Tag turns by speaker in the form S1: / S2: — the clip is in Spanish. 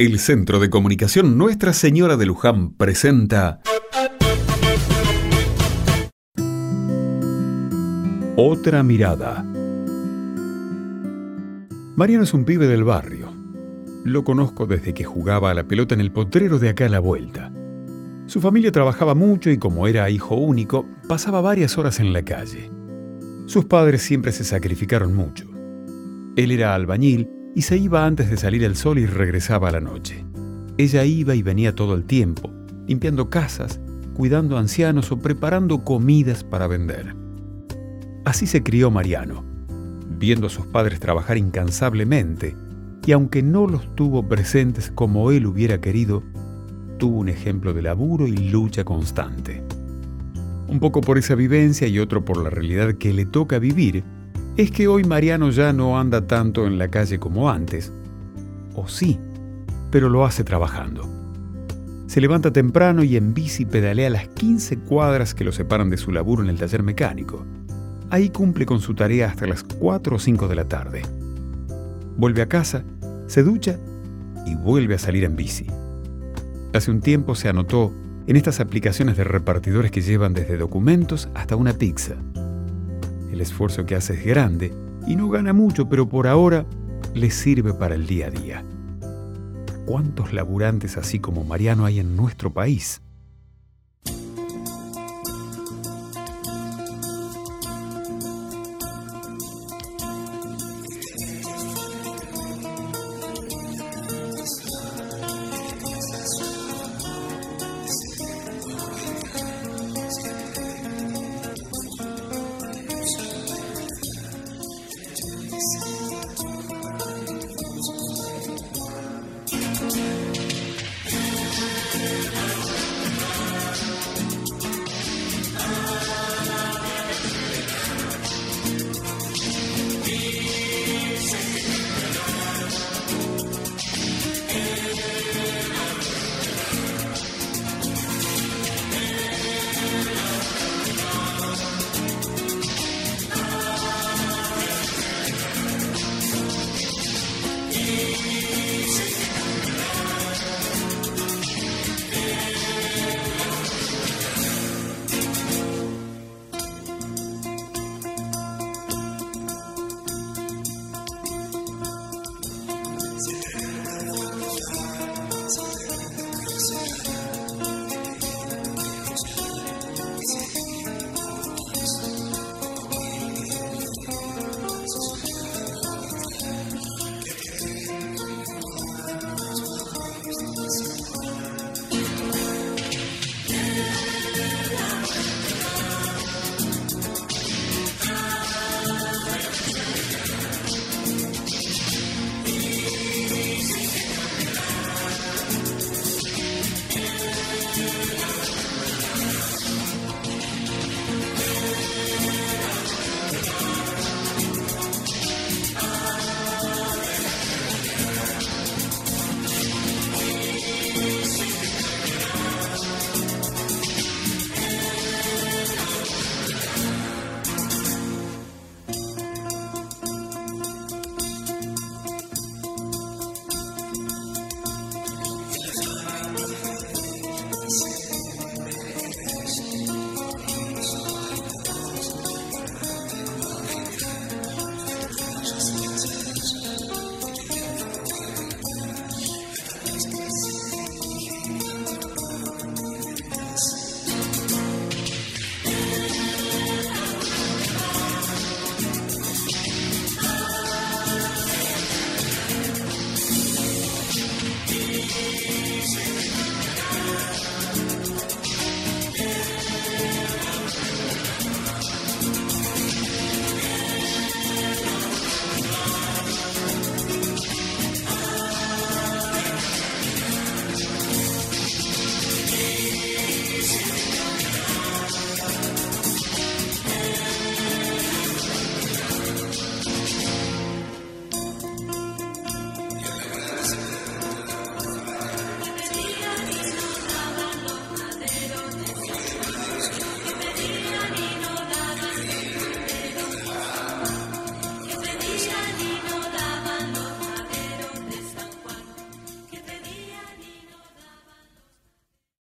S1: El Centro de Comunicación Nuestra Señora de Luján presenta Otra mirada. Mariano es un pibe del barrio. Lo conozco desde que jugaba a la pelota en el potrero de acá a la vuelta. Su familia trabajaba mucho y como era hijo único, pasaba varias horas en la calle. Sus padres siempre se sacrificaron mucho. Él era albañil y se iba antes de salir el sol y regresaba a la noche. Ella iba y venía todo el tiempo, limpiando casas, cuidando ancianos o preparando comidas para vender. Así se crió Mariano, viendo a sus padres trabajar incansablemente, y aunque no los tuvo presentes como él hubiera querido, tuvo un ejemplo de laburo y lucha constante. Un poco por esa vivencia y otro por la realidad que le toca vivir, es que hoy Mariano ya no anda tanto en la calle como antes. O sí, pero lo hace trabajando. Se levanta temprano y en bici pedalea las 15 cuadras que lo separan de su laburo en el taller mecánico. Ahí cumple con su tarea hasta las 4 o 5 de la tarde. Vuelve a casa, se ducha y vuelve a salir en bici. Hace un tiempo se anotó en estas aplicaciones de repartidores que llevan desde documentos hasta una pizza. El esfuerzo que hace es grande y no gana mucho, pero por ahora le sirve para el día a día. ¿Cuántos laburantes así como Mariano hay en nuestro país?